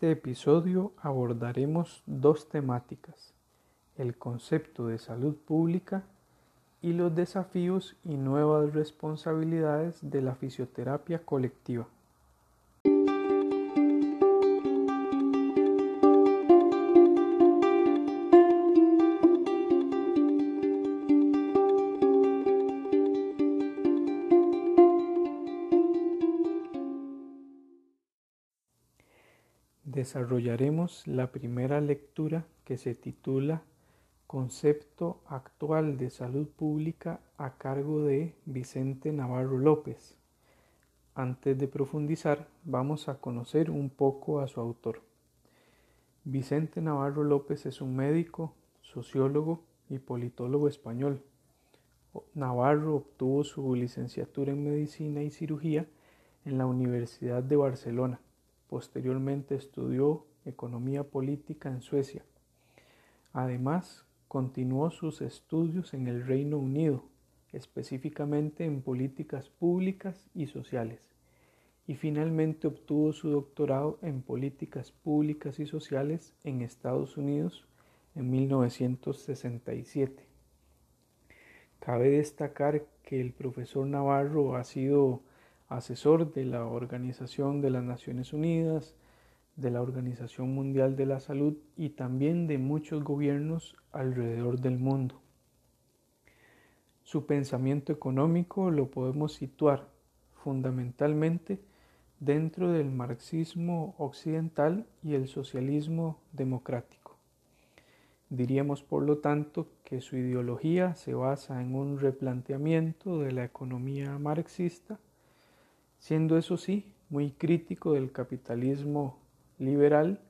En este episodio abordaremos dos temáticas, el concepto de salud pública y los desafíos y nuevas responsabilidades de la fisioterapia colectiva. Desarrollaremos la primera lectura que se titula Concepto actual de salud pública a cargo de Vicente Navarro López. Antes de profundizar, vamos a conocer un poco a su autor. Vicente Navarro López es un médico, sociólogo y politólogo español. Navarro obtuvo su licenciatura en medicina y cirugía en la Universidad de Barcelona Posteriormente estudió economía política en Suecia. Además, continuó sus estudios en el Reino Unido, específicamente en políticas públicas y sociales, y finalmente obtuvo su doctorado en políticas públicas y sociales en Estados Unidos en 1967. Cabe destacar que el profesor Navarro ha sido asesor de la Organización de las Naciones Unidas, de la Organización Mundial de la Salud y también de muchos gobiernos alrededor del mundo. Su pensamiento económico lo podemos situar fundamentalmente dentro del marxismo occidental y el socialismo democrático. Diríamos, por lo tanto, que su ideología se basa en un replanteamiento de la economía marxista siendo eso sí muy crítico del capitalismo liberal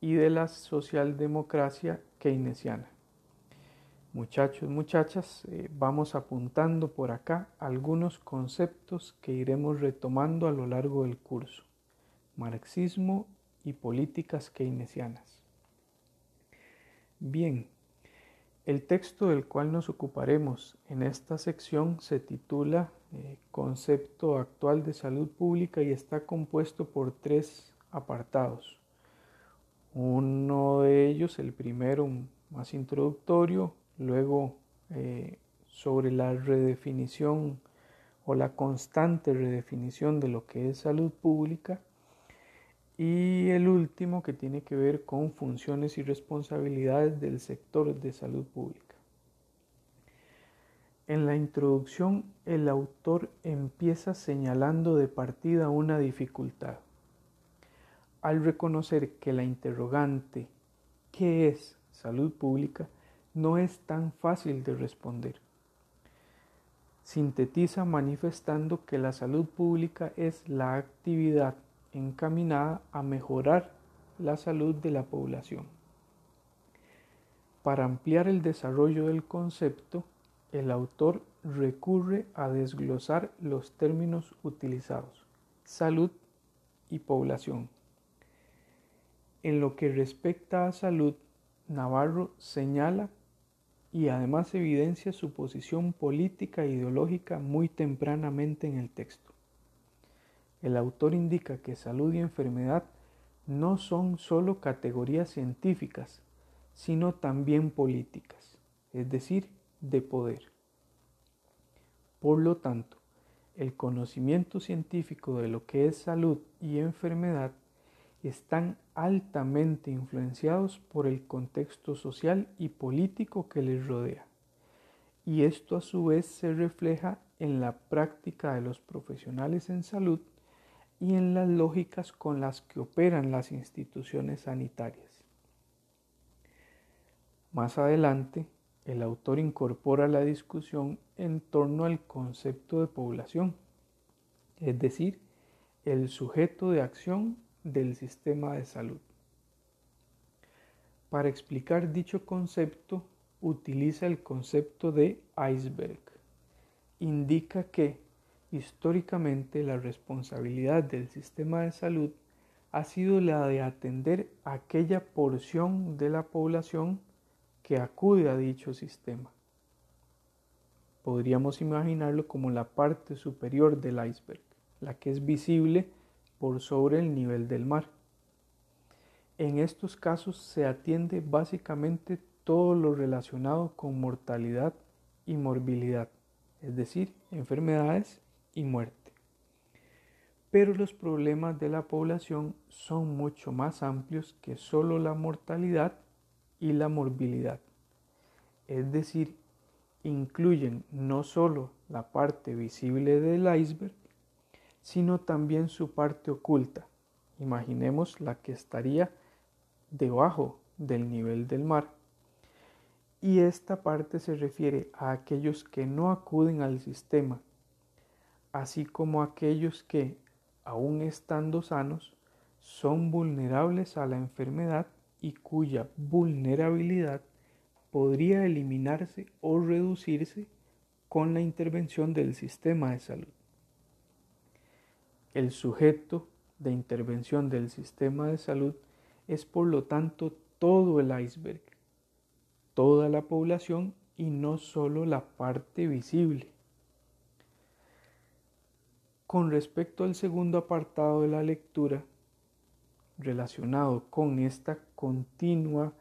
y de la socialdemocracia keynesiana. Muchachos, muchachas, eh, vamos apuntando por acá algunos conceptos que iremos retomando a lo largo del curso. Marxismo y políticas keynesianas. Bien, el texto del cual nos ocuparemos en esta sección se titula eh, Concepto actual de salud pública y está compuesto por tres apartados. Uno de ellos, el primero más introductorio, luego eh, sobre la redefinición o la constante redefinición de lo que es salud pública y el último que tiene que ver con funciones y responsabilidades del sector de salud pública. En la introducción el autor empieza señalando de partida una dificultad. Al reconocer que la interrogante ¿qué es salud pública? no es tan fácil de responder. Sintetiza manifestando que la salud pública es la actividad encaminada a mejorar la salud de la población. Para ampliar el desarrollo del concepto, el autor recurre a desglosar los términos utilizados, salud y población. En lo que respecta a salud, Navarro señala y además evidencia su posición política e ideológica muy tempranamente en el texto. El autor indica que salud y enfermedad no son sólo categorías científicas, sino también políticas, es decir, de poder. Por lo tanto, el conocimiento científico de lo que es salud y enfermedad están altamente influenciados por el contexto social y político que les rodea. Y esto a su vez se refleja en la práctica de los profesionales en salud y en las lógicas con las que operan las instituciones sanitarias. Más adelante, el autor incorpora la discusión en torno al concepto de población, es decir, el sujeto de acción del sistema de salud. Para explicar dicho concepto, utiliza el concepto de iceberg. Indica que Históricamente la responsabilidad del sistema de salud ha sido la de atender aquella porción de la población que acude a dicho sistema. Podríamos imaginarlo como la parte superior del iceberg, la que es visible por sobre el nivel del mar. En estos casos se atiende básicamente todo lo relacionado con mortalidad y morbilidad, es decir, enfermedades y muerte. Pero los problemas de la población son mucho más amplios que solo la mortalidad y la morbilidad. Es decir, incluyen no solo la parte visible del iceberg, sino también su parte oculta. Imaginemos la que estaría debajo del nivel del mar. Y esta parte se refiere a aquellos que no acuden al sistema, así como aquellos que, aun estando sanos, son vulnerables a la enfermedad y cuya vulnerabilidad podría eliminarse o reducirse con la intervención del sistema de salud. El sujeto de intervención del sistema de salud es por lo tanto todo el iceberg, toda la población y no solo la parte visible. Con respecto al segundo apartado de la lectura, relacionado con esta continua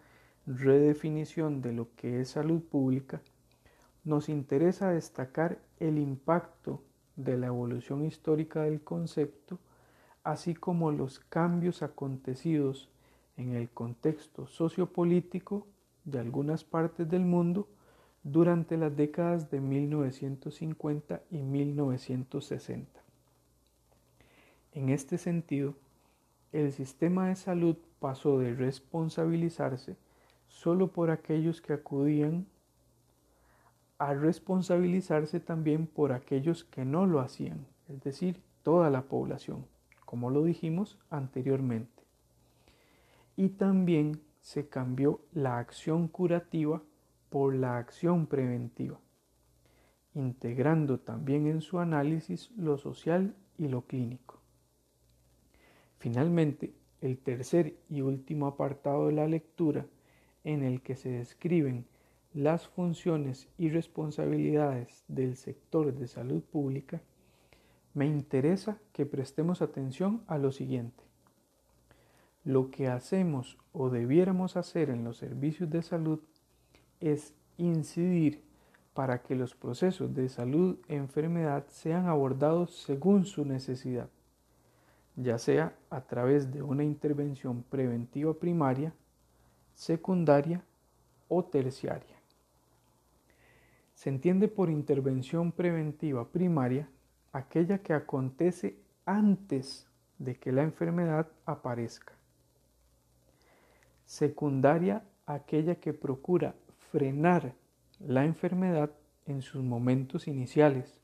redefinición de lo que es salud pública, nos interesa destacar el impacto de la evolución histórica del concepto, así como los cambios acontecidos en el contexto sociopolítico de algunas partes del mundo durante las décadas de 1950 y 1960. En este sentido, el sistema de salud pasó de responsabilizarse solo por aquellos que acudían a responsabilizarse también por aquellos que no lo hacían, es decir, toda la población, como lo dijimos anteriormente. Y también se cambió la acción curativa por la acción preventiva, integrando también en su análisis lo social y lo clínico. Finalmente, el tercer y último apartado de la lectura, en el que se describen las funciones y responsabilidades del sector de salud pública, me interesa que prestemos atención a lo siguiente. Lo que hacemos o debiéramos hacer en los servicios de salud es incidir para que los procesos de salud e enfermedad sean abordados según su necesidad ya sea a través de una intervención preventiva primaria, secundaria o terciaria. Se entiende por intervención preventiva primaria aquella que acontece antes de que la enfermedad aparezca. Secundaria aquella que procura frenar la enfermedad en sus momentos iniciales.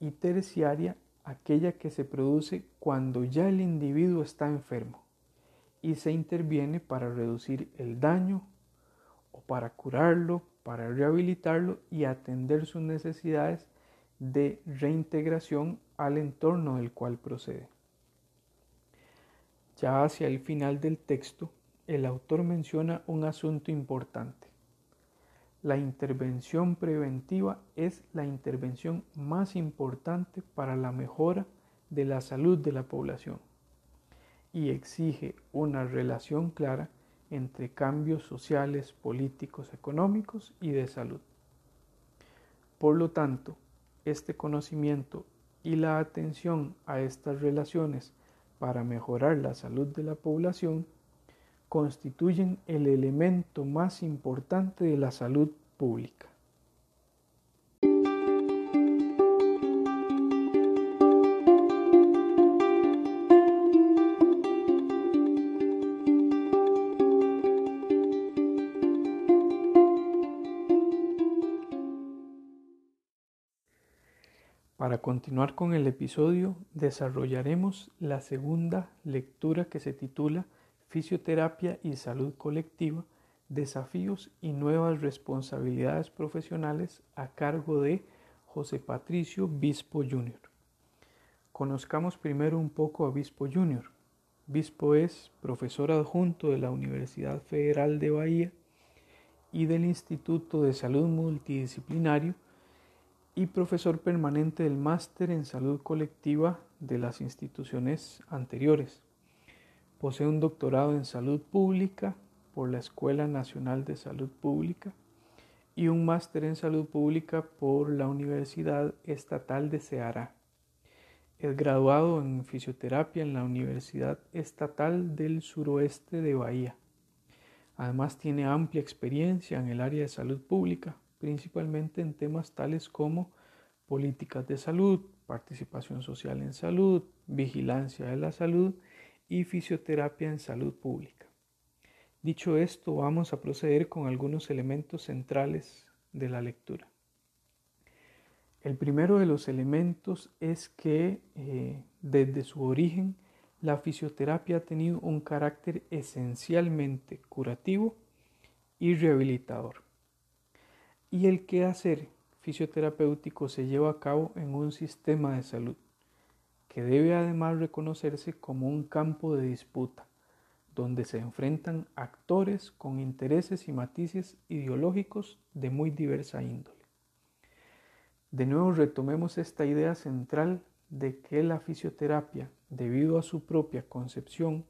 Y terciaria aquella que se produce cuando ya el individuo está enfermo y se interviene para reducir el daño o para curarlo, para rehabilitarlo y atender sus necesidades de reintegración al entorno del cual procede. Ya hacia el final del texto, el autor menciona un asunto importante. La intervención preventiva es la intervención más importante para la mejora de la salud de la población y exige una relación clara entre cambios sociales, políticos, económicos y de salud. Por lo tanto, este conocimiento y la atención a estas relaciones para mejorar la salud de la población constituyen el elemento más importante de la salud pública. Para continuar con el episodio, desarrollaremos la segunda lectura que se titula Fisioterapia y Salud Colectiva, Desafíos y Nuevas Responsabilidades Profesionales a cargo de José Patricio Bispo Jr. Conozcamos primero un poco a Bispo Jr. Bispo es profesor adjunto de la Universidad Federal de Bahía y del Instituto de Salud Multidisciplinario y profesor permanente del Máster en Salud Colectiva de las instituciones anteriores. Posee un doctorado en salud pública por la Escuela Nacional de Salud Pública y un máster en salud pública por la Universidad Estatal de Ceará. Es graduado en fisioterapia en la Universidad Estatal del Suroeste de Bahía. Además tiene amplia experiencia en el área de salud pública, principalmente en temas tales como políticas de salud, participación social en salud, vigilancia de la salud y fisioterapia en salud pública. Dicho esto, vamos a proceder con algunos elementos centrales de la lectura. El primero de los elementos es que eh, desde su origen la fisioterapia ha tenido un carácter esencialmente curativo y rehabilitador. Y el quehacer fisioterapéutico se lleva a cabo en un sistema de salud, que debe además reconocerse como un campo de disputa, donde se enfrentan actores con intereses y matices ideológicos de muy diversa índole. De nuevo retomemos esta idea central de que la fisioterapia, debido a su propia concepción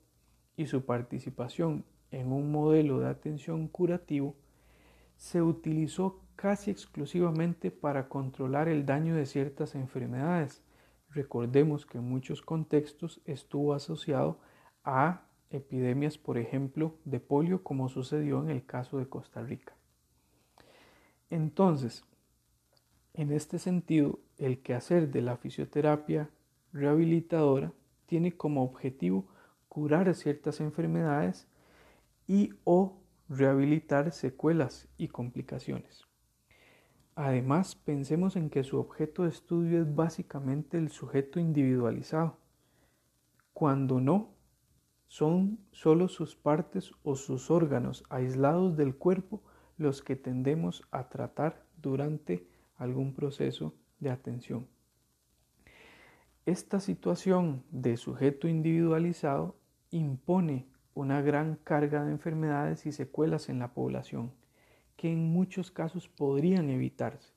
y su participación en un modelo de atención curativo, se utilizó casi exclusivamente para controlar el daño de ciertas enfermedades. Recordemos que en muchos contextos estuvo asociado a epidemias, por ejemplo, de polio, como sucedió en el caso de Costa Rica. Entonces, en este sentido, el quehacer de la fisioterapia rehabilitadora tiene como objetivo curar ciertas enfermedades y o rehabilitar secuelas y complicaciones. Además, pensemos en que su objeto de estudio es básicamente el sujeto individualizado, cuando no son solo sus partes o sus órganos aislados del cuerpo los que tendemos a tratar durante algún proceso de atención. Esta situación de sujeto individualizado impone una gran carga de enfermedades y secuelas en la población, que en muchos casos podrían evitarse,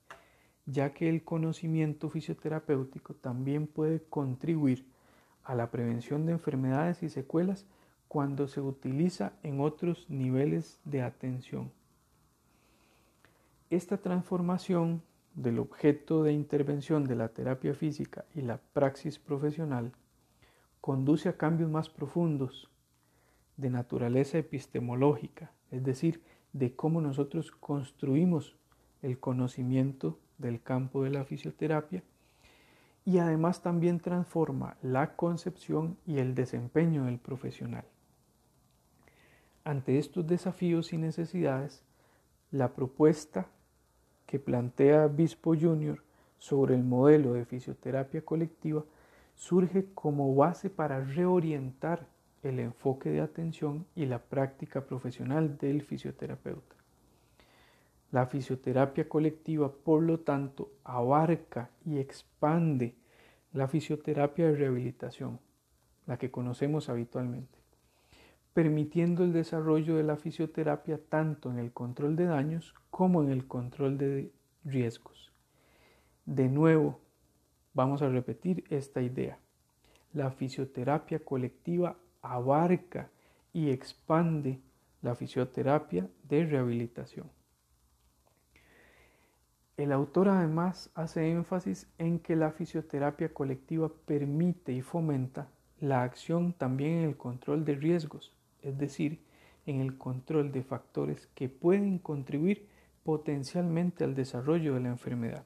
ya que el conocimiento fisioterapéutico también puede contribuir a la prevención de enfermedades y secuelas cuando se utiliza en otros niveles de atención. Esta transformación del objeto de intervención de la terapia física y la praxis profesional conduce a cambios más profundos de naturaleza epistemológica, es decir, de cómo nosotros construimos el conocimiento del campo de la fisioterapia y además también transforma la concepción y el desempeño del profesional. Ante estos desafíos y necesidades, la propuesta que plantea Bispo Jr. sobre el modelo de fisioterapia colectiva surge como base para reorientar el enfoque de atención y la práctica profesional del fisioterapeuta. La fisioterapia colectiva, por lo tanto, abarca y expande la fisioterapia de rehabilitación, la que conocemos habitualmente, permitiendo el desarrollo de la fisioterapia tanto en el control de daños como en el control de riesgos. De nuevo, vamos a repetir esta idea. La fisioterapia colectiva abarca y expande la fisioterapia de rehabilitación. El autor además hace énfasis en que la fisioterapia colectiva permite y fomenta la acción también en el control de riesgos, es decir, en el control de factores que pueden contribuir potencialmente al desarrollo de la enfermedad.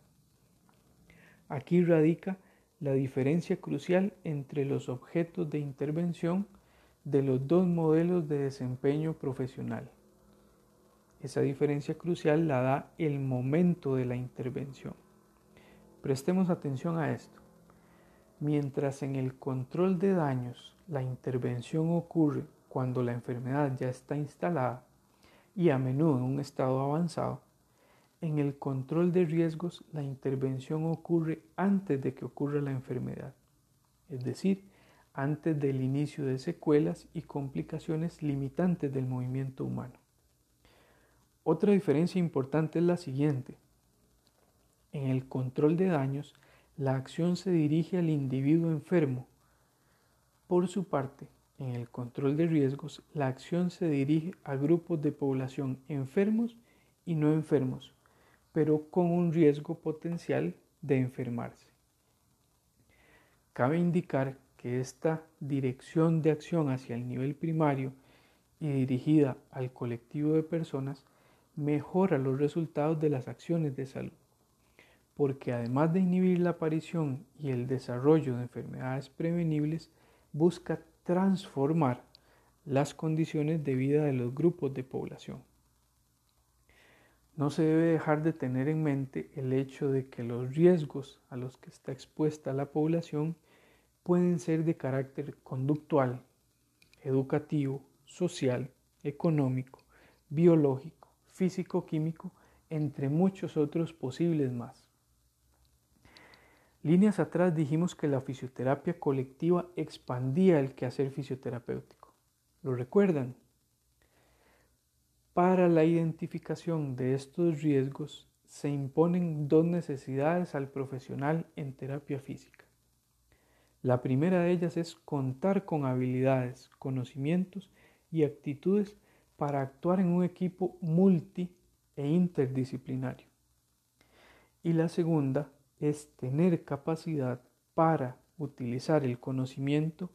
Aquí radica la diferencia crucial entre los objetos de intervención de los dos modelos de desempeño profesional. Esa diferencia crucial la da el momento de la intervención. Prestemos atención a esto. Mientras en el control de daños la intervención ocurre cuando la enfermedad ya está instalada y a menudo en un estado avanzado, en el control de riesgos la intervención ocurre antes de que ocurra la enfermedad, es decir, antes del inicio de secuelas y complicaciones limitantes del movimiento humano. Otra diferencia importante es la siguiente. En el control de daños, la acción se dirige al individuo enfermo. Por su parte, en el control de riesgos, la acción se dirige a grupos de población enfermos y no enfermos, pero con un riesgo potencial de enfermarse. Cabe indicar que esta dirección de acción hacia el nivel primario y dirigida al colectivo de personas mejora los resultados de las acciones de salud, porque además de inhibir la aparición y el desarrollo de enfermedades prevenibles, busca transformar las condiciones de vida de los grupos de población. No se debe dejar de tener en mente el hecho de que los riesgos a los que está expuesta la población pueden ser de carácter conductual, educativo, social, económico, biológico, físico-químico, entre muchos otros posibles más. Líneas atrás dijimos que la fisioterapia colectiva expandía el quehacer fisioterapéutico. ¿Lo recuerdan? Para la identificación de estos riesgos se imponen dos necesidades al profesional en terapia física. La primera de ellas es contar con habilidades, conocimientos y actitudes para actuar en un equipo multi e interdisciplinario. Y la segunda es tener capacidad para utilizar el conocimiento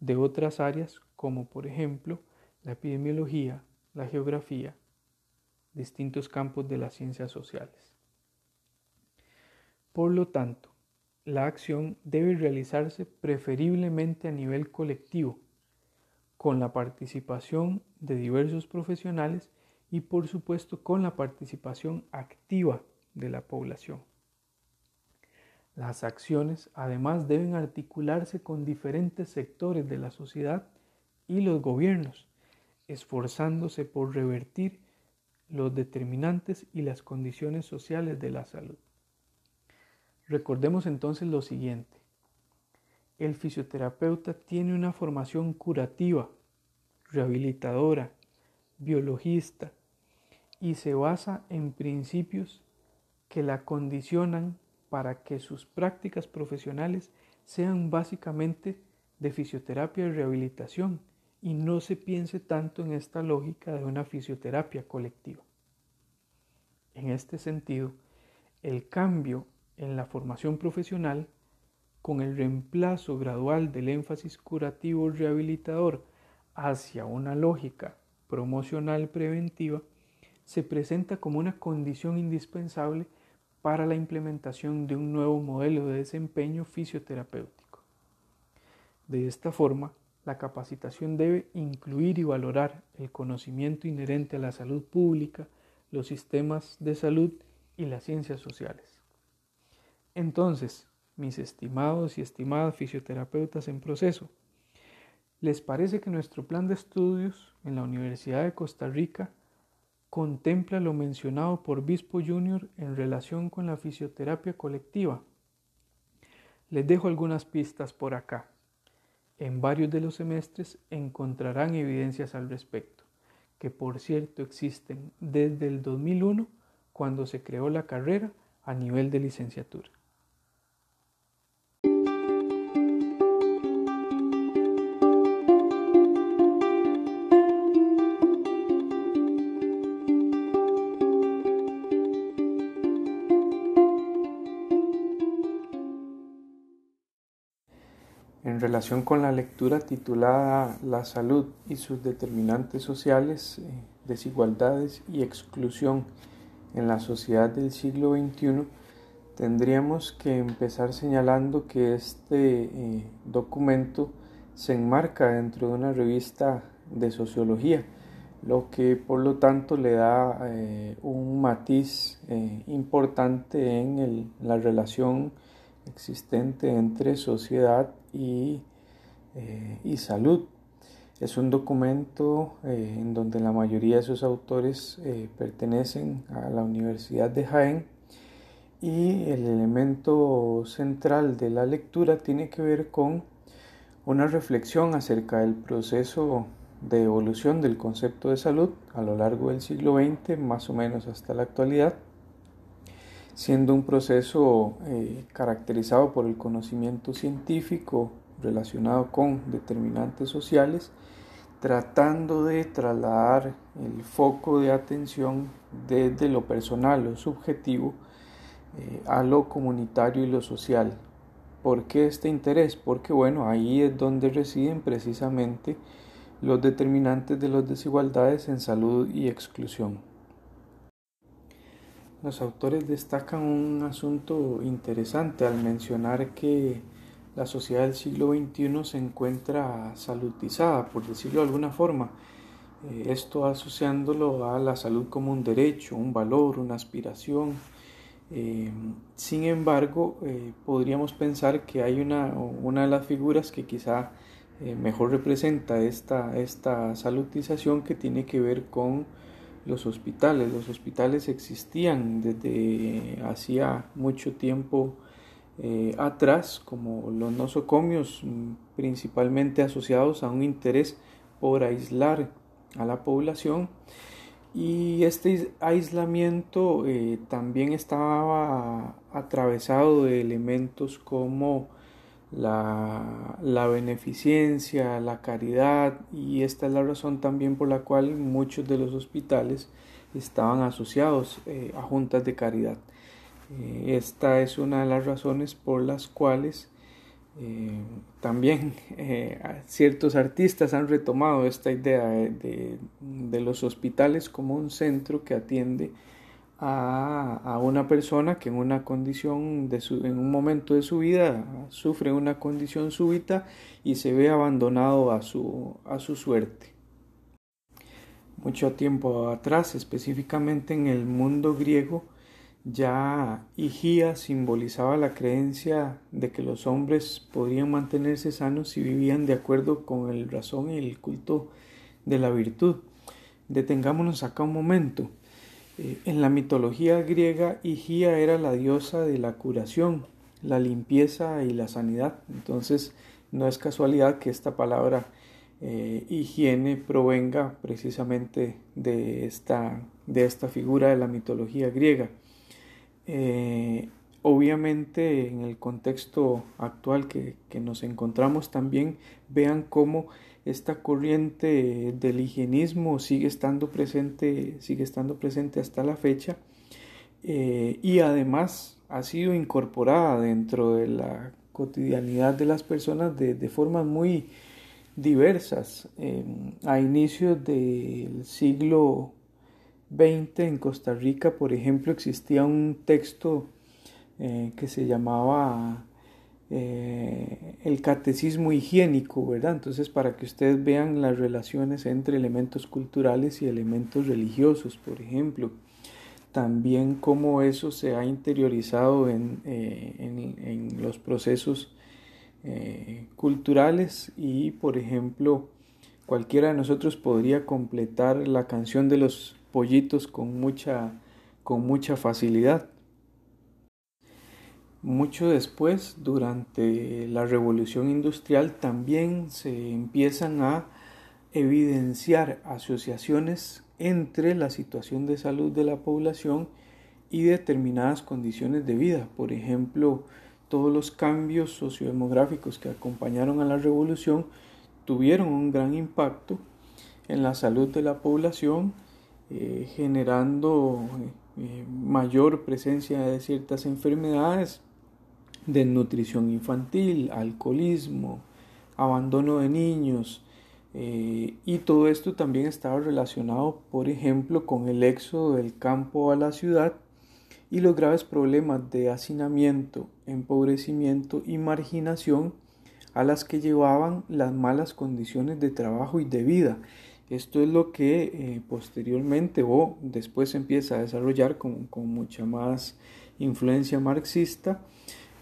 de otras áreas como por ejemplo la epidemiología, la geografía, distintos campos de las ciencias sociales. Por lo tanto, la acción debe realizarse preferiblemente a nivel colectivo, con la participación de diversos profesionales y por supuesto con la participación activa de la población. Las acciones además deben articularse con diferentes sectores de la sociedad y los gobiernos, esforzándose por revertir los determinantes y las condiciones sociales de la salud. Recordemos entonces lo siguiente. El fisioterapeuta tiene una formación curativa, rehabilitadora, biologista y se basa en principios que la condicionan para que sus prácticas profesionales sean básicamente de fisioterapia y rehabilitación y no se piense tanto en esta lógica de una fisioterapia colectiva. En este sentido, el cambio en la formación profesional, con el reemplazo gradual del énfasis curativo rehabilitador hacia una lógica promocional preventiva, se presenta como una condición indispensable para la implementación de un nuevo modelo de desempeño fisioterapéutico. De esta forma, la capacitación debe incluir y valorar el conocimiento inherente a la salud pública, los sistemas de salud y las ciencias sociales. Entonces, mis estimados y estimadas fisioterapeutas en proceso, ¿les parece que nuestro plan de estudios en la Universidad de Costa Rica contempla lo mencionado por Bispo Jr. en relación con la fisioterapia colectiva. Les dejo algunas pistas por acá. En varios de los semestres encontrarán evidencias al respecto, que por cierto existen desde el 2001, cuando se creó la carrera a nivel de licenciatura. Relación con la lectura titulada La salud y sus determinantes sociales, eh, desigualdades y exclusión en la sociedad del siglo XXI, tendríamos que empezar señalando que este eh, documento se enmarca dentro de una revista de sociología, lo que por lo tanto le da eh, un matiz importante en la relación existente entre sociedad y, eh, y salud. Es un documento eh, en donde la mayoría de sus autores eh, pertenecen a la Universidad de Jaén y el elemento central de la lectura tiene que ver con una reflexión acerca del proceso de evolución del concepto de salud a lo largo del siglo XX, más o menos hasta la actualidad, siendo un proceso eh, caracterizado por el conocimiento científico relacionado con determinantes sociales, tratando de trasladar el foco de atención desde lo personal, lo subjetivo, eh, a lo comunitario y lo social. ¿Por qué este interés? Porque bueno, ahí es donde residen precisamente los determinantes de las desigualdades en salud y exclusión. Los autores destacan un asunto interesante al mencionar que la sociedad del siglo XXI se encuentra salutizada, por decirlo de alguna forma. Eh, esto asociándolo a la salud como un derecho, un valor, una aspiración. Eh, sin embargo, eh, podríamos pensar que hay una, una, de las figuras que quizá mejor representa esta, esta salutización que tiene que ver con los hospitales. Los hospitales existían desde hacía mucho tiempo eh, atrás como los nosocomios mm, principalmente asociados a un interés por aislar a la población y este aislamiento eh, también estaba atravesado de elementos como la, la, beneficencia, la caridad y esta es la razón también por la cual muchos de los hospitales estaban asociados eh, a juntas de caridad. Eh, esta es una de las razones por las cuales eh, también ciertos artistas han retomado esta idea de, los hospitales como un centro que atiende a, una persona que en una condición de en un momento de su vida sufre una condición súbita y se ve abandonado a su, a su suerte. Mucho tiempo atrás, específicamente en el mundo griego, ya Higía simbolizaba la creencia de que los hombres podrían mantenerse sanos si vivían de acuerdo con el razón y el culto de la virtud. Detengámonos acá un momento. Eh, en la mitología griega, Higía era la diosa de la curación, la limpieza y la sanidad. Entonces, no es casualidad que esta palabra eh, higiene provenga precisamente de esta, de esta figura de la mitología griega. Eh, obviamente en el contexto actual que, nos encontramos también vean cómo esta corriente del higienismo sigue estando presente, sigue estando presente hasta la fecha eh, y además ha sido incorporada dentro de la cotidianidad de las personas de, formas muy diversas. a inicios del siglo en Costa Rica, por ejemplo, existía un texto eh, que se llamaba eh, el catecismo higiénico, ¿verdad? Entonces, para que ustedes vean las relaciones entre elementos culturales y elementos religiosos, por ejemplo. También cómo eso se ha interiorizado en, eh, en los procesos culturales y, por ejemplo, cualquiera de nosotros podría completar la canción de los pollitos con mucha, con mucha facilidad. Mucho después, durante la revolución industrial, también se empiezan a evidenciar asociaciones entre la situación de salud de la población y determinadas condiciones de vida. Por ejemplo, todos los cambios sociodemográficos que acompañaron a la revolución tuvieron un gran impacto en la salud de la población eh, generando eh, mayor presencia de ciertas enfermedades, desnutrición infantil, alcoholismo, abandono de niños, eh, y todo esto también estaba relacionado, por ejemplo, con el éxodo del campo a la ciudad y los graves problemas de hacinamiento, empobrecimiento y marginación a las que llevaban las malas condiciones de trabajo y de vida. Esto es lo que eh, posteriormente o después empieza a desarrollar con, mucha más influencia marxista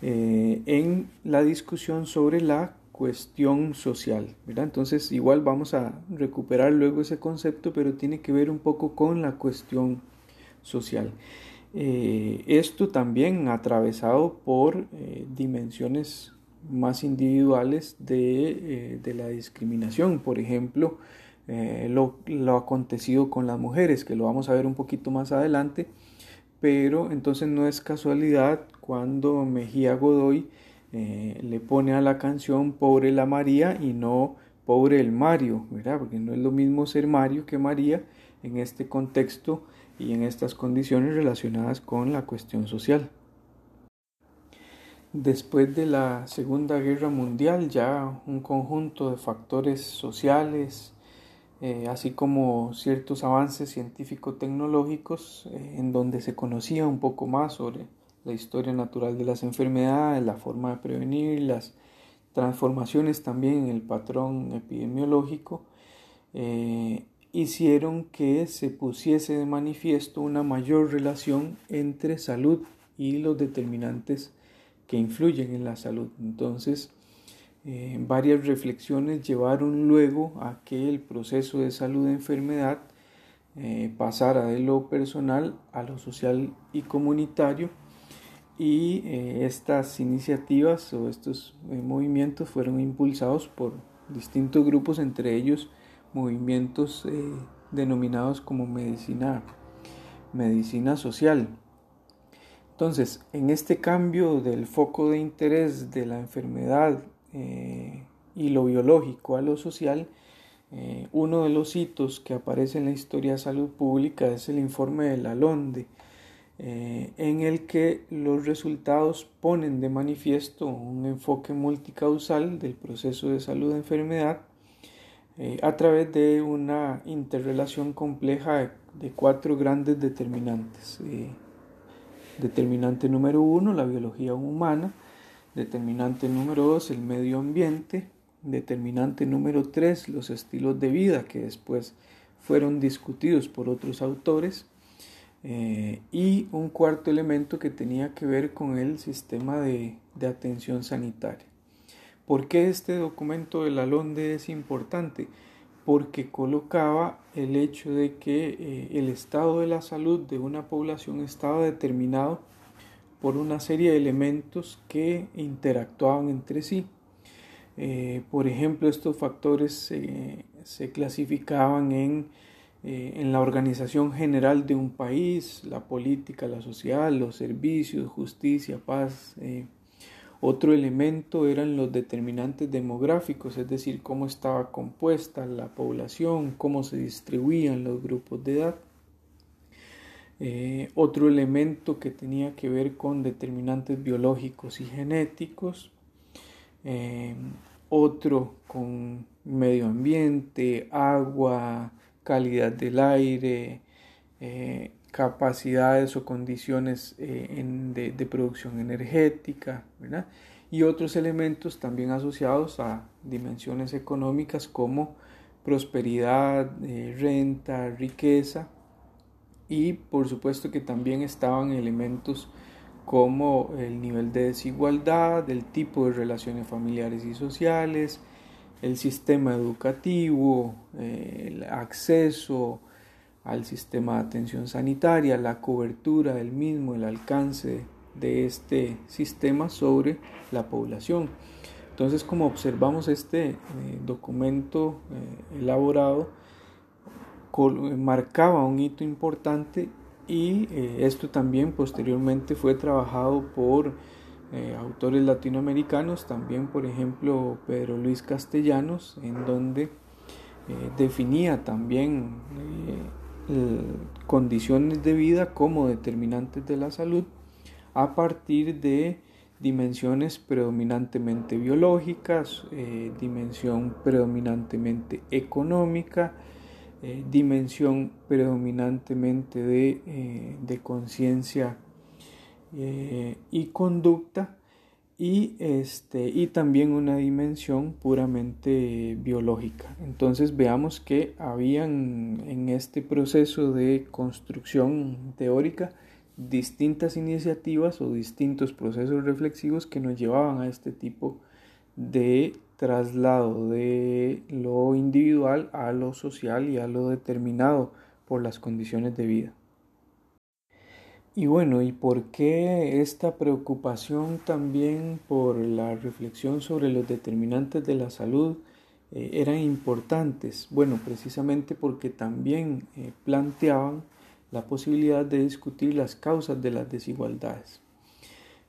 eh, en la discusión sobre la cuestión social. Entonces igual vamos a recuperar luego ese concepto, pero tiene que ver un poco con la cuestión social. Eh, esto también atravesado por dimensiones más individuales de, de, la discriminación. Por ejemplo, eh, lo, lo, acontecido con las mujeres, que lo vamos a ver un poquito más adelante, pero entonces no es casualidad cuando Mejía Godoy eh, le pone a la canción pobre la María y no pobre el Mario, ¿verdad? Porque no es lo mismo ser Mario que María en este contexto y en estas condiciones relacionadas con la cuestión social. Después de la Segunda Guerra Mundial, ya un conjunto de factores sociales, eh, así como ciertos avances científico-tecnológicos, eh, en donde se conocía un poco más sobre la historia natural de las enfermedades, la forma de prevenir, las transformaciones también en el patrón epidemiológico, eh, hicieron que se pusiese de manifiesto una mayor relación entre salud y los determinantes que influyen en la salud. Entonces, eh, varias reflexiones llevaron luego a que el proceso de salud-enfermedad eh, pasara de lo personal a lo social y comunitario y eh, estas iniciativas o estos movimientos fueron impulsados por distintos grupos, entre ellos movimientos denominados como medicina, medicina social. Entonces, en este cambio del foco de interés de la enfermedad eh, y lo biológico a lo social, eh, uno de los hitos que aparece en la historia de salud pública es el informe de la LONDE, eh, en el que los resultados ponen de manifiesto un enfoque multicausal del proceso de salud-enfermedad a través de una interrelación compleja de cuatro grandes determinantes. Determinante número uno, la biología humana. Determinante número dos, el medio ambiente. Determinante número tres, los estilos de vida que después fueron discutidos por otros autores. Eh, y un cuarto elemento que tenía que ver con el sistema de, de atención sanitaria. ¿Por qué este documento de la LONDE es importante? porque colocaba el hecho de que eh, el estado de la salud de una población estaba determinado por una serie de elementos que interactuaban entre sí. Eh, por ejemplo, estos factores se clasificaban en, eh, en la organización general de un país, la política, la sociedad, los servicios, justicia, paz, otro elemento eran los determinantes demográficos, es decir, cómo estaba compuesta la población, cómo se distribuían los grupos de edad. Eh, otro elemento que tenía que ver con determinantes biológicos y genéticos. Eh, otro con medio ambiente, agua, calidad del aire, eh, capacidades o condiciones eh, de, producción energética, y otros elementos también asociados a dimensiones económicas como prosperidad, renta, riqueza, y por supuesto que también estaban elementos como el nivel de desigualdad, el tipo de relaciones familiares y sociales, el sistema educativo, eh, el acceso, al sistema de atención sanitaria, la cobertura del mismo, el alcance de este sistema sobre la población. Entonces, como observamos este eh, documento eh, elaborado, marcaba un hito importante y eh, esto también posteriormente fue trabajado por autores latinoamericanos, también por ejemplo Pedro Luis Castellanos, en donde definía también eh, condiciones de vida como determinantes de la salud a partir de dimensiones predominantemente biológicas, eh, dimensión predominantemente económica, eh, dimensión predominantemente de, de conciencia y conducta y, este, y también una dimensión puramente biológica. Entonces veamos que habían en este proceso de construcción teórica distintas iniciativas o distintos procesos reflexivos que nos llevaban a este tipo de traslado de lo individual a lo social y a lo determinado por las condiciones de vida. Y bueno, ¿y por qué esta preocupación también por la reflexión sobre los determinantes de la salud eh, eran importantes? Bueno, precisamente porque también eh, planteaban la posibilidad de discutir las causas de las desigualdades.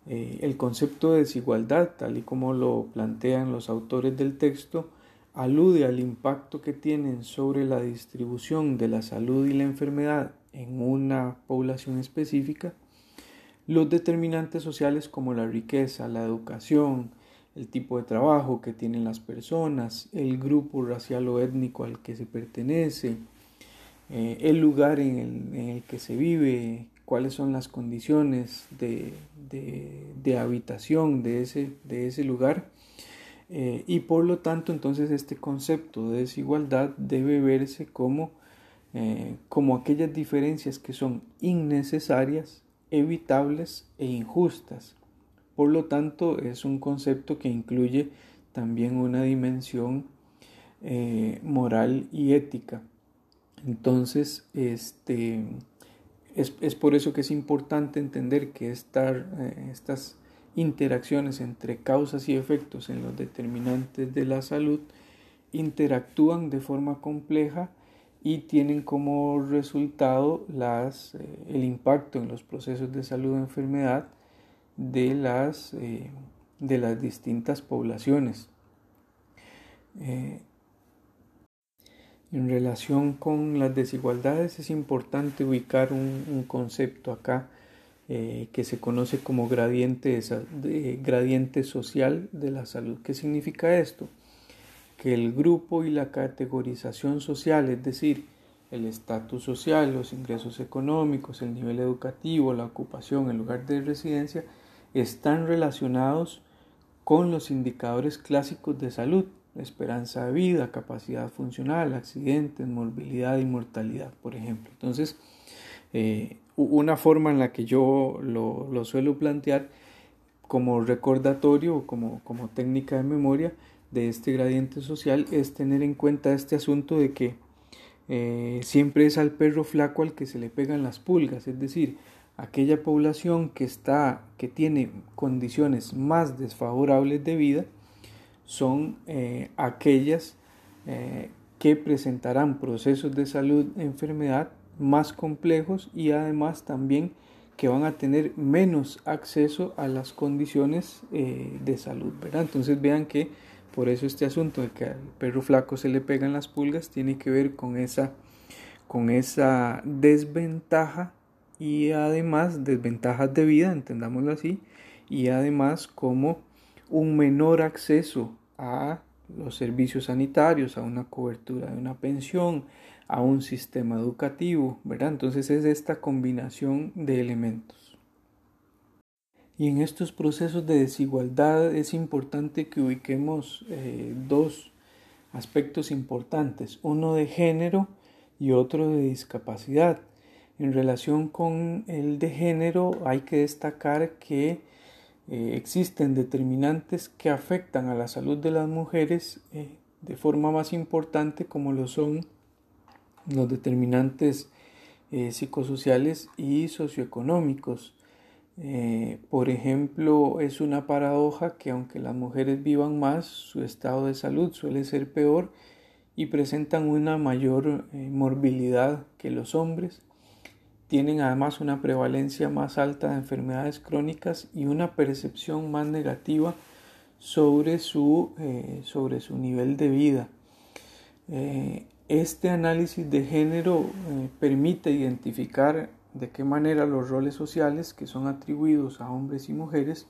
El concepto de desigualdad, tal y como lo plantean los autores del texto, alude al impacto que tienen sobre la distribución de la salud y la enfermedad en una población específica, los determinantes sociales como la riqueza, la educación, el tipo de trabajo que tienen las personas, el grupo racial o étnico al que se pertenece, eh, el lugar en el, que se vive, cuáles son las condiciones de, habitación de ese, de ese lugar. Eh, y por lo tanto, entonces este concepto de desigualdad debe verse como, eh, como aquellas diferencias que son innecesarias, evitables e injustas. Por lo tanto, es un concepto que incluye también una dimensión moral y ética. Entonces, este, es, por eso que es importante entender que eh, estas interacciones entre causas y efectos en los determinantes de la salud interactúan de forma compleja y tienen como resultado las, eh, el impacto en los procesos de salud o enfermedad de las, eh, de las distintas poblaciones. En relación con las desigualdades es importante ubicar un, concepto acá eh, que se conoce como gradiente, gradiente social de la salud. ¿Qué significa esto? Que el grupo y la categorización social, es decir, el estatus social, los ingresos económicos, el nivel educativo, la ocupación, el lugar de residencia, están relacionados con los indicadores clásicos de salud, esperanza de vida, capacidad funcional, accidentes, morbilidad y mortalidad, por ejemplo. Entonces, eh, una forma en la que yo lo, suelo plantear como recordatorio o como, técnica de memoria de este gradiente social es tener en cuenta este asunto de que eh, siempre es al perro flaco al que se le pegan las pulgas, es decir, aquella población que está, que tiene condiciones más desfavorables de vida, son eh, aquellas eh, que presentarán procesos de salud, enfermedad más complejos y además también que van a tener menos acceso a las condiciones eh, de salud. Entonces vean que por eso este asunto de que al perro flaco se le pegan las pulgas tiene que ver con esa, con esa desventaja y además desventajas de vida, entendámoslo así, y además como un menor acceso a los servicios sanitarios, a una cobertura de una pensión, a un sistema educativo, ¿verdad? Entonces es esta combinación de elementos. Y en estos procesos de desigualdad es importante que ubiquemos eh, dos aspectos importantes, uno de género y otro de discapacidad. En relación con el de género hay que destacar que eh, existen determinantes que afectan a la salud de las mujeres eh, de forma más importante como lo son los determinantes eh, psicosociales y socioeconómicos. por ejemplo, es una paradoja que aunque las mujeres vivan más, su estado de salud suele ser peor y presentan una mayor morbilidad que los hombres tienen además una prevalencia más alta de enfermedades crónicas y una percepción más negativa sobre su, eh, sobre su nivel de vida. Eh, este análisis de género eh, permite identificar de qué manera los roles sociales que son atribuidos a hombres y mujeres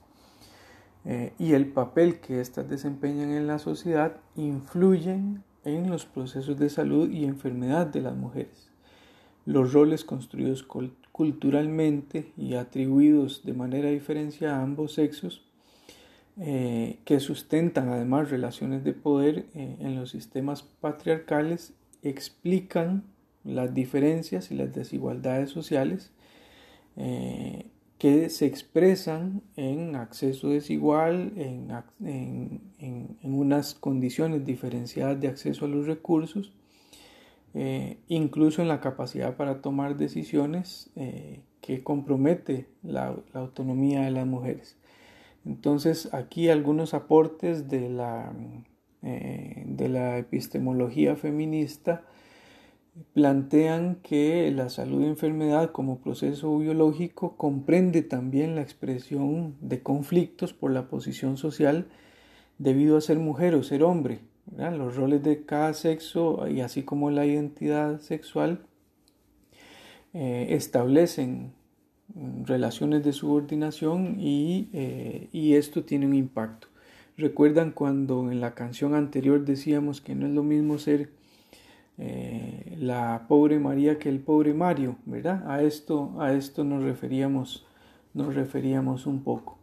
y el papel que éstas desempeñan en la sociedad influyen en los procesos de salud y enfermedad de las mujeres los roles construidos culturalmente y atribuidos de manera diferenciada a ambos sexos, eh, que sustentan además relaciones de poder eh, en los sistemas patriarcales, explican las diferencias y las desigualdades sociales eh, que se expresan en acceso desigual, en, en unas condiciones diferenciadas de acceso a los recursos, eh, incluso en la capacidad para tomar decisiones eh, que compromete la, autonomía de las mujeres. Entonces aquí algunos aportes de la, eh, de la epistemología feminista plantean que la salud y enfermedad como proceso biológico comprende también la expresión de conflictos por la posición social debido a ser mujer o ser hombre. Los roles de cada sexo y así como la identidad sexual eh, establecen relaciones de subordinación y, eh, y esto tiene un impacto. Recuerdan cuando en la canción anterior decíamos que no es lo mismo ser eh, la pobre María que el pobre Mario, ¿verdad? A esto, a esto nos referíamos, nos referíamos un poco.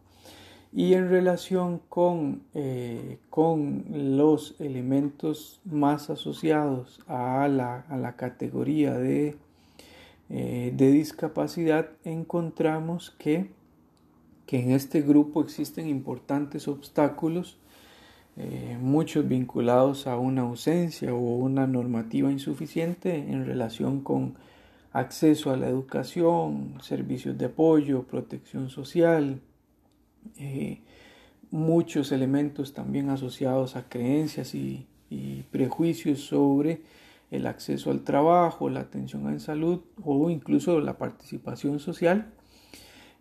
Y en relación con, eh, con los elementos más asociados a la, a la categoría de, eh, de, discapacidad, encontramos que, que en este grupo existen importantes obstáculos eh, muchos vinculados a una ausencia o una normativa insuficiente en relación con acceso a la educación, servicios de apoyo, protección social, eh, muchos elementos también asociados a creencias y, prejuicios sobre el acceso al trabajo, la atención en salud o incluso la participación social,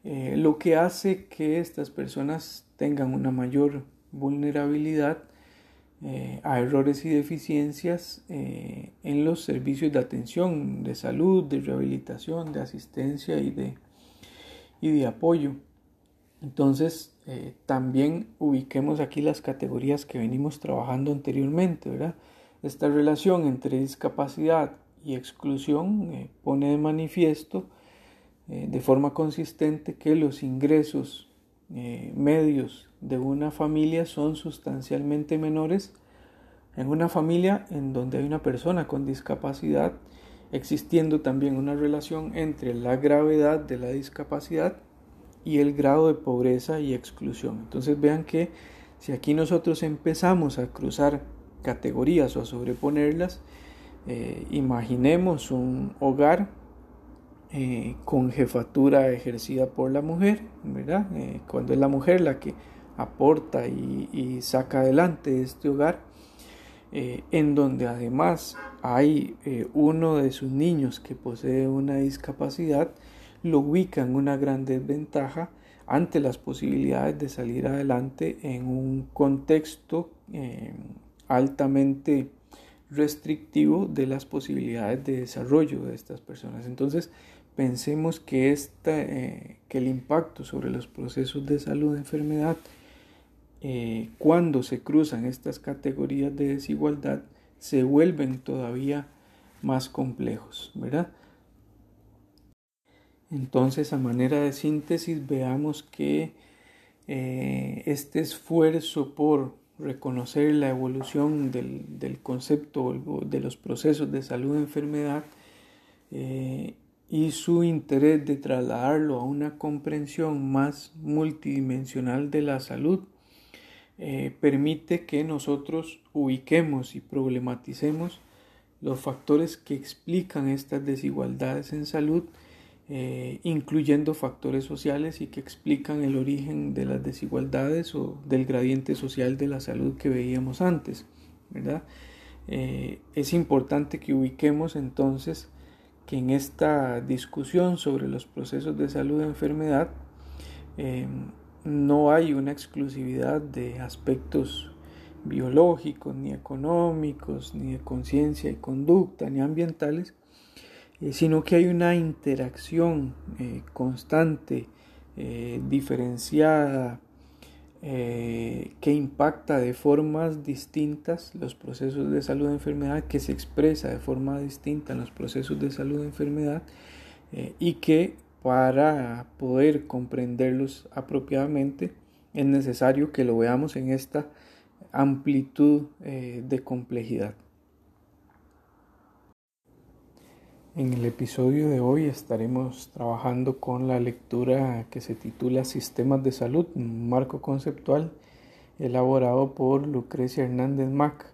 eh, lo que hace que estas personas tengan una mayor vulnerabilidad eh, a errores y deficiencias en los servicios de atención, de salud, de rehabilitación, de asistencia y de, y de apoyo. Entonces, eh, también ubiquemos aquí las categorías que venimos trabajando anteriormente, ¿verdad? Esta relación entre discapacidad y exclusión pone de manifiesto de forma consistente que los ingresos medios de una familia son sustancialmente menores en una familia en donde hay una persona con discapacidad, existiendo también una relación entre la gravedad de la discapacidad y el grado de pobreza y exclusión. Entonces vean que si aquí nosotros empezamos a cruzar categorías o a sobreponerlas, eh, imaginemos un hogar eh, con jefatura ejercida por la mujer, ¿verdad? Eh, cuando es la mujer la que aporta y, saca adelante este hogar, en donde además hay uno de sus niños que posee una discapacidad, lo ubica en una gran desventaja ante las posibilidades de salir adelante en un contexto eh, altamente restrictivo de las posibilidades de desarrollo de estas personas. Entonces, pensemos que, esta, que el impacto sobre los procesos de salud de enfermedad eh, cuando se cruzan estas categorías de desigualdad, se vuelven todavía más complejos, ¿verdad? Entonces, a manera de síntesis, veamos que eh, este esfuerzo por reconocer la evolución del, concepto de los procesos de salud y enfermedad eh, y su interés de trasladarlo a una comprensión más multidimensional de la salud eh, permite que nosotros ubiquemos y problematicemos los factores que explican estas desigualdades en salud, eh, incluyendo factores sociales y que explican el origen de las desigualdades o del gradiente social de la salud que veíamos antes. ¿verdad? Eh, es importante que ubiquemos entonces que en esta discusión sobre los procesos de salud y enfermedad, no hay una exclusividad de aspectos biológicos, ni económicos, ni de conciencia y conducta, ni ambientales, eh, sino que hay una interacción eh, constante, eh, diferenciada, que impacta de formas distintas los procesos de salud de enfermedad, que se expresa de forma distinta en los procesos de salud de enfermedad y que para poder comprenderlos apropiadamente es necesario que lo veamos en esta amplitud eh, de complejidad. En el episodio de hoy estaremos trabajando con la lectura que se titula Sistemas de Salud, un marco conceptual elaborado por Lucrecia Hernández Mac.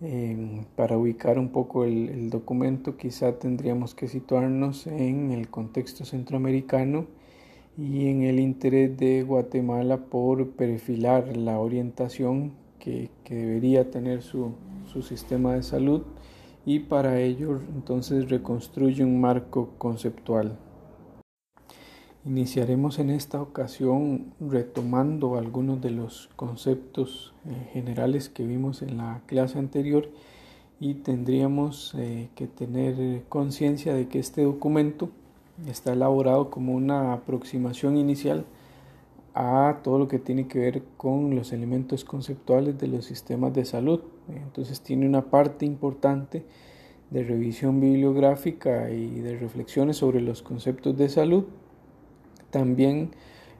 Em, para ubicar un poco el, documento quizá tendríamos que situarnos en el contexto centroamericano y en el interés de Guatemala por perfilar la orientación que, debería tener su, sistema de salud y para ello entonces reconstruye un marco conceptual. Iniciaremos en esta ocasión retomando algunos de los conceptos eh, generales que vimos en la clase anterior y tendríamos eh, que tener conciencia de que este documento está elaborado como una aproximación inicial a todo lo que tiene que ver con los elementos conceptuales de los sistemas de salud. Entonces tiene una parte importante de revisión bibliográfica y de reflexiones sobre los conceptos de salud también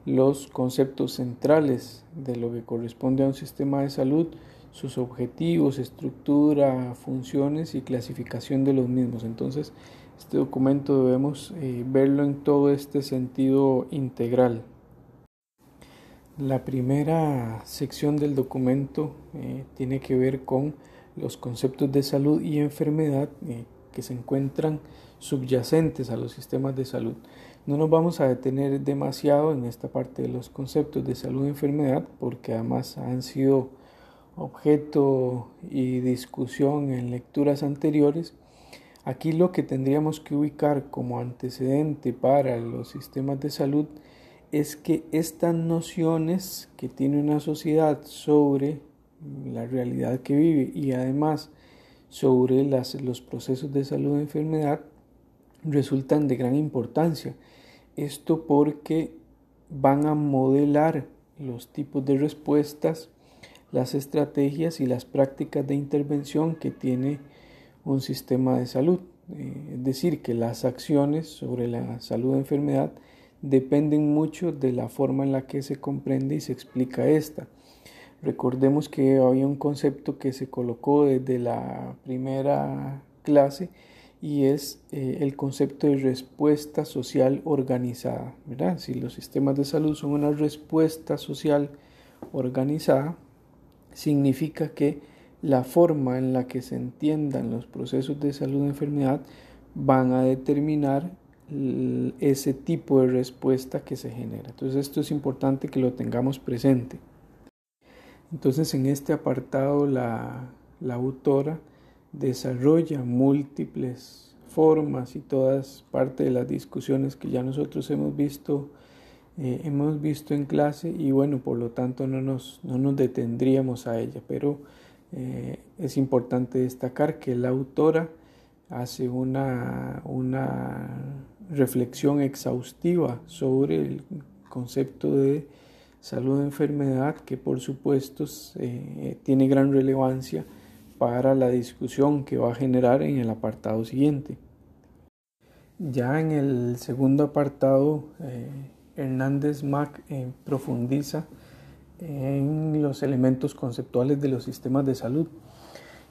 los conceptos centrales de lo que corresponde a un sistema de salud, sus objetivos, estructura, funciones y clasificación de los mismos. Entonces, este documento debemos eh, verlo en todo este sentido integral. La primera sección del documento eh, tiene que ver con los conceptos de salud y enfermedad eh, que se encuentran subyacentes a los sistemas de salud. No nos vamos a detener demasiado en esta parte de los conceptos de salud y enfermedad porque además han sido objeto y discusión en lecturas anteriores. Aquí lo que tendríamos que ubicar como antecedente para los sistemas de salud es que estas nociones que tiene una sociedad sobre la realidad que vive y además sobre los procesos de salud y enfermedad resultan de gran importancia esto porque van a modelar los tipos de respuestas, las estrategias y las prácticas de intervención que tiene un sistema de salud. Eh, es decir, que las acciones sobre la salud o enfermedad dependen mucho de la forma en la que se comprende y se explica esta. Recordemos que había un concepto que se colocó desde la primera clase y es eh, el concepto de respuesta social organizada. ¿verdad? Si los sistemas de salud son una respuesta social organizada, significa que la forma en la que se entiendan los procesos de salud y enfermedad van a determinar ese tipo de respuesta que se genera. Entonces esto es importante que lo tengamos presente. Entonces en este apartado la, autora desarrolla múltiples formas y todas parte de las discusiones que ya nosotros hemos visto eh, hemos visto en clase y bueno por lo tanto no nos, no nos detendríamos a ella pero eh, es importante destacar que la autora hace una, una reflexión exhaustiva sobre el concepto de salud enfermedad que por supuesto eh, tiene gran relevancia para la discusión que va a generar en el apartado siguiente. Ya en el segundo apartado, eh, Hernández Mac eh, profundiza en los elementos conceptuales de los sistemas de salud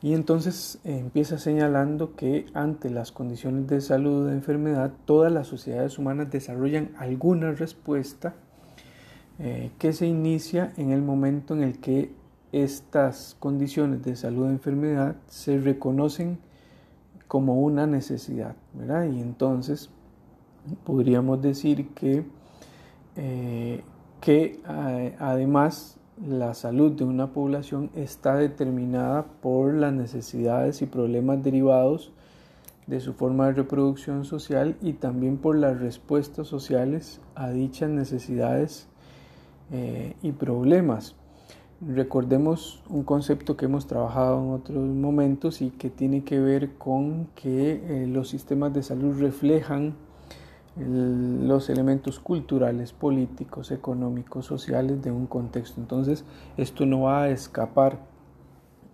y entonces eh, empieza señalando que ante las condiciones de salud o de enfermedad, todas las sociedades humanas desarrollan alguna respuesta que se inicia en el momento en el que estas condiciones de salud o enfermedad se reconocen como una necesidad, ¿verdad? Y entonces podríamos decir que, eh, que además la salud de una población está determinada por las necesidades y problemas derivados de su forma de reproducción social y también por las respuestas sociales a dichas necesidades eh, y problemas. Recordemos un concepto que hemos trabajado en otros momentos y que tiene que ver con que eh, los sistemas de salud reflejan los elementos culturales, políticos, económicos, sociales de un contexto. Entonces, esto no va a escapar,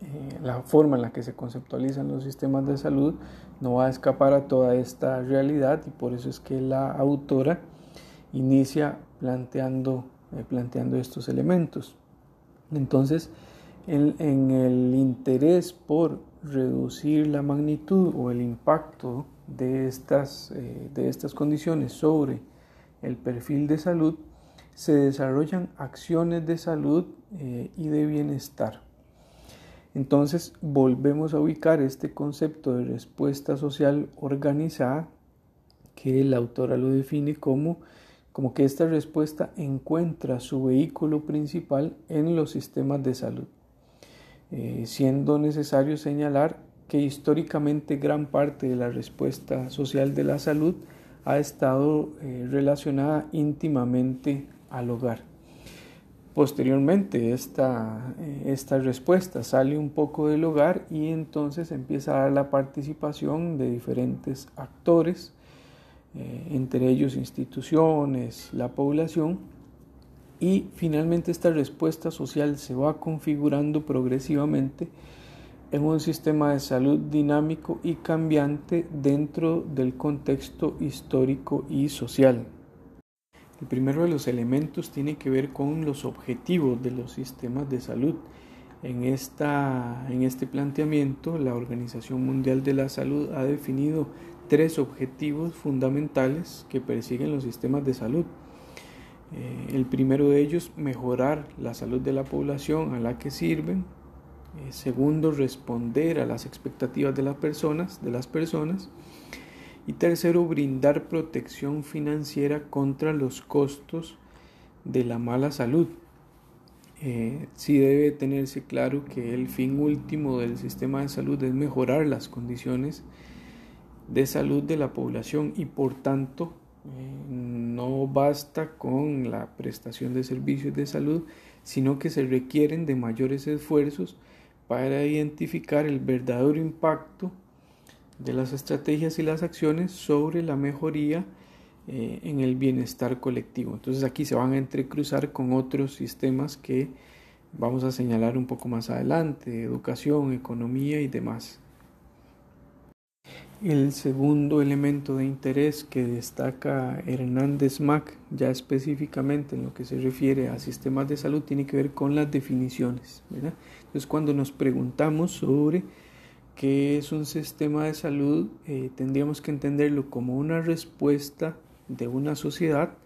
eh, la forma en la que se conceptualizan los sistemas de salud no va a escapar a toda esta realidad y por eso es que la autora inicia planteando, eh, planteando estos elementos. Entonces, en, el interés por reducir la magnitud o el impacto de estas, eh, de estas condiciones sobre el perfil de salud, se desarrollan acciones de salud eh, y de bienestar. Entonces volvemos a ubicar este concepto de respuesta social organizada que la autora lo define como como que esta respuesta encuentra su vehículo principal en los sistemas de salud, eh, siendo necesario señalar que históricamente gran parte de la respuesta social de la salud ha estado eh, relacionada íntimamente al hogar. Posteriormente esta, eh, esta respuesta sale un poco del hogar y entonces empieza a dar la participación de diferentes actores, eh, entre ellos instituciones, la población, y finalmente esta respuesta social se va configurando progresivamente en un sistema de salud dinámico y cambiante dentro del contexto histórico y social. El primero de los elementos tiene que ver con los objetivos de los sistemas de salud. En, esta, en este planteamiento, la Organización Mundial de la Salud ha definido tres objetivos fundamentales que persiguen los sistemas de salud. Eh, el primero de ellos, mejorar la salud de la población a la que sirven. Eh, segundo, responder a las expectativas de las personas, de las personas. Y tercero, brindar protección financiera contra los costos de la mala salud. Eh, sí debe tenerse claro que el fin último del sistema de salud es mejorar las condiciones de salud de la población y por tanto eh, no basta con la prestación de servicios de salud, sino que se requieren de mayores esfuerzos para identificar el verdadero impacto de las estrategias y las acciones sobre la mejoría eh, en el bienestar colectivo. Entonces aquí se van a entrecruzar con otros sistemas que vamos a señalar un poco más adelante, educación, economía y demás. El segundo elemento de interés que destaca Hernández Mac, ya específicamente en lo que se refiere a sistemas de salud, tiene que ver con las definiciones. Entonces, cuando nos preguntamos sobre qué es un sistema de salud, eh, tendríamos que entenderlo como una respuesta de una sociedad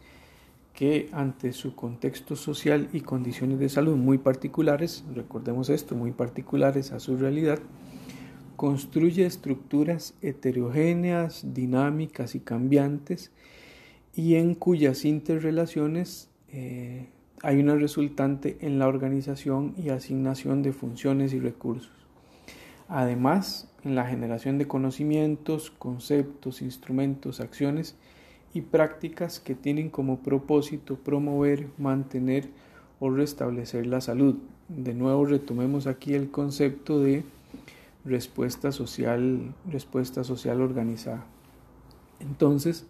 que ante su contexto social y condiciones de salud muy particulares, recordemos esto, muy particulares a su realidad, construye estructuras heterogéneas, dinámicas y cambiantes y en cuyas interrelaciones eh, hay una resultante en la organización y asignación de funciones y recursos. Además, en la generación de conocimientos, conceptos, instrumentos, acciones y prácticas que tienen como propósito promover, mantener o restablecer la salud. De nuevo retomemos aquí el concepto de respuesta social, respuesta social organizada. Entonces,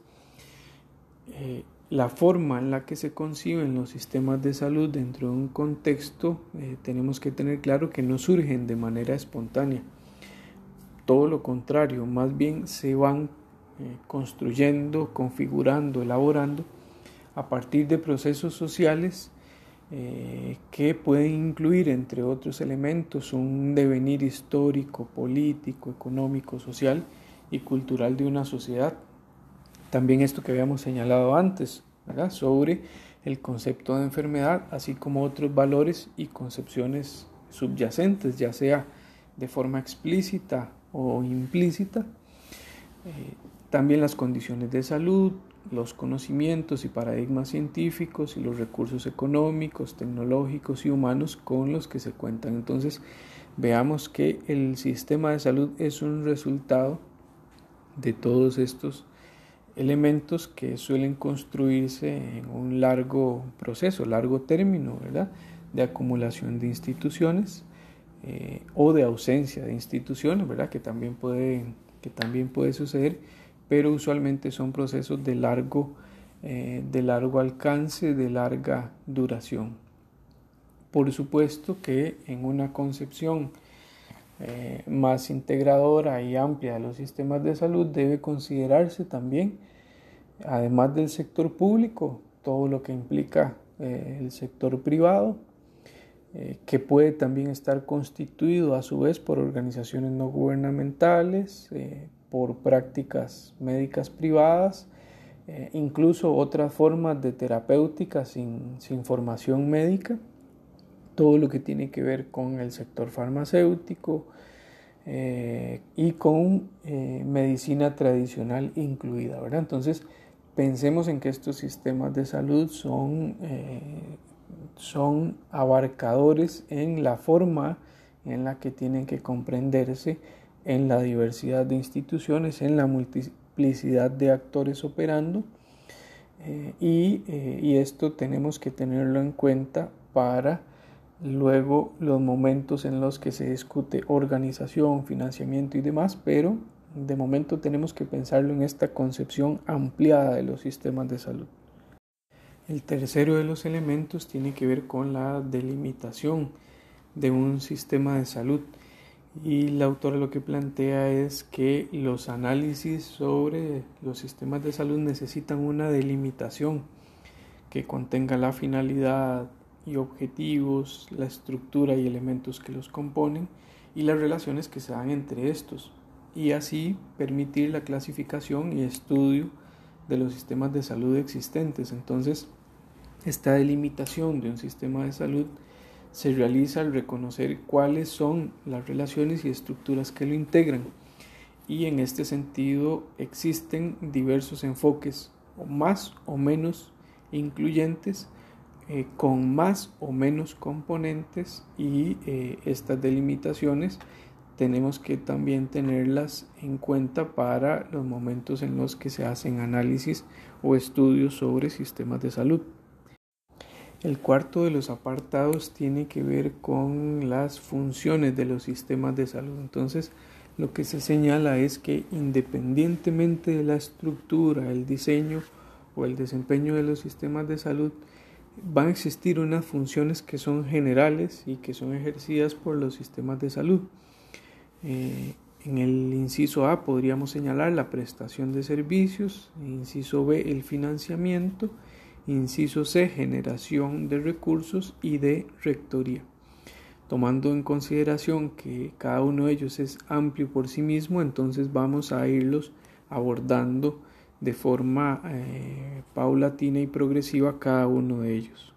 eh, la forma en la que se conciben los sistemas de salud dentro de un contexto, eh, tenemos que tener claro que no surgen de manera espontánea. Todo lo contrario, más bien se van eh, construyendo, configurando, elaborando a partir de procesos sociales eh, que pueden incluir, entre otros elementos, un devenir histórico, político, económico, social y cultural de una sociedad. También esto que habíamos señalado antes, sobre el concepto de enfermedad, así como otros valores y concepciones subyacentes, ya sea de forma explícita o implícita. Eh, también las condiciones de salud, los conocimientos y paradigmas científicos y los recursos económicos, tecnológicos y humanos con los que se cuentan. Entonces, veamos que el sistema de salud es un resultado de todos estos elementos que suelen construirse en un largo proceso, largo término, ¿verdad? De acumulación de instituciones eh, o de ausencia de instituciones, ¿verdad? Que también puede, que también puede suceder pero usualmente son procesos de largo, eh, de largo alcance, de larga duración. Por supuesto que en una concepción eh, más integradora y amplia de los sistemas de salud debe considerarse también, además del sector público, todo lo que implica eh, el sector privado, que puede también estar constituido a su vez por organizaciones no gubernamentales, por prácticas médicas privadas, eh, incluso otras formas de terapéutica sin, formación médica, todo lo que tiene que ver con el sector farmacéutico eh, y con eh, medicina tradicional incluida, ¿verdad? Entonces, pensemos en que estos sistemas de salud son, son abarcadores en la forma en la que tienen que comprenderse en la diversidad de instituciones, en la multiplicidad de actores operando eh, y, eh, y esto tenemos que tenerlo en cuenta para luego los momentos en los que se discute organización, financiamiento y demás, pero de momento tenemos que pensarlo en esta concepción ampliada de los sistemas de salud. El tercero de los elementos tiene que ver con la delimitación de un sistema de salud y la autora lo que plantea es que los análisis sobre los sistemas de salud necesitan una delimitación que contenga la finalidad y objetivos, la estructura y elementos que los componen y las relaciones que se dan entre estos y así permitir la clasificación y estudio de los sistemas de salud existentes. Entonces, esta delimitación de un sistema de salud se realiza al reconocer cuáles son las relaciones y estructuras que lo integran. Y en este sentido existen diversos enfoques, más o menos incluyentes, eh, con más o menos componentes y eh, estas delimitaciones tenemos que también tenerlas en cuenta para los momentos en los que se hacen análisis o estudios sobre sistemas de salud. El cuarto de los apartados tiene que ver con las funciones de los sistemas de salud. Entonces, lo que se señala es que independientemente de la estructura, el diseño o el desempeño de los sistemas de salud, van a existir unas funciones que son generales y que son ejercidas por los sistemas de salud. Eh, en el inciso A podríamos señalar la prestación de servicios, inciso B el financiamiento, inciso C generación de recursos y de rectoría. Tomando en consideración que cada uno de ellos es amplio por sí mismo, entonces vamos a irlos abordando de forma eh, paulatina y progresiva cada uno de ellos.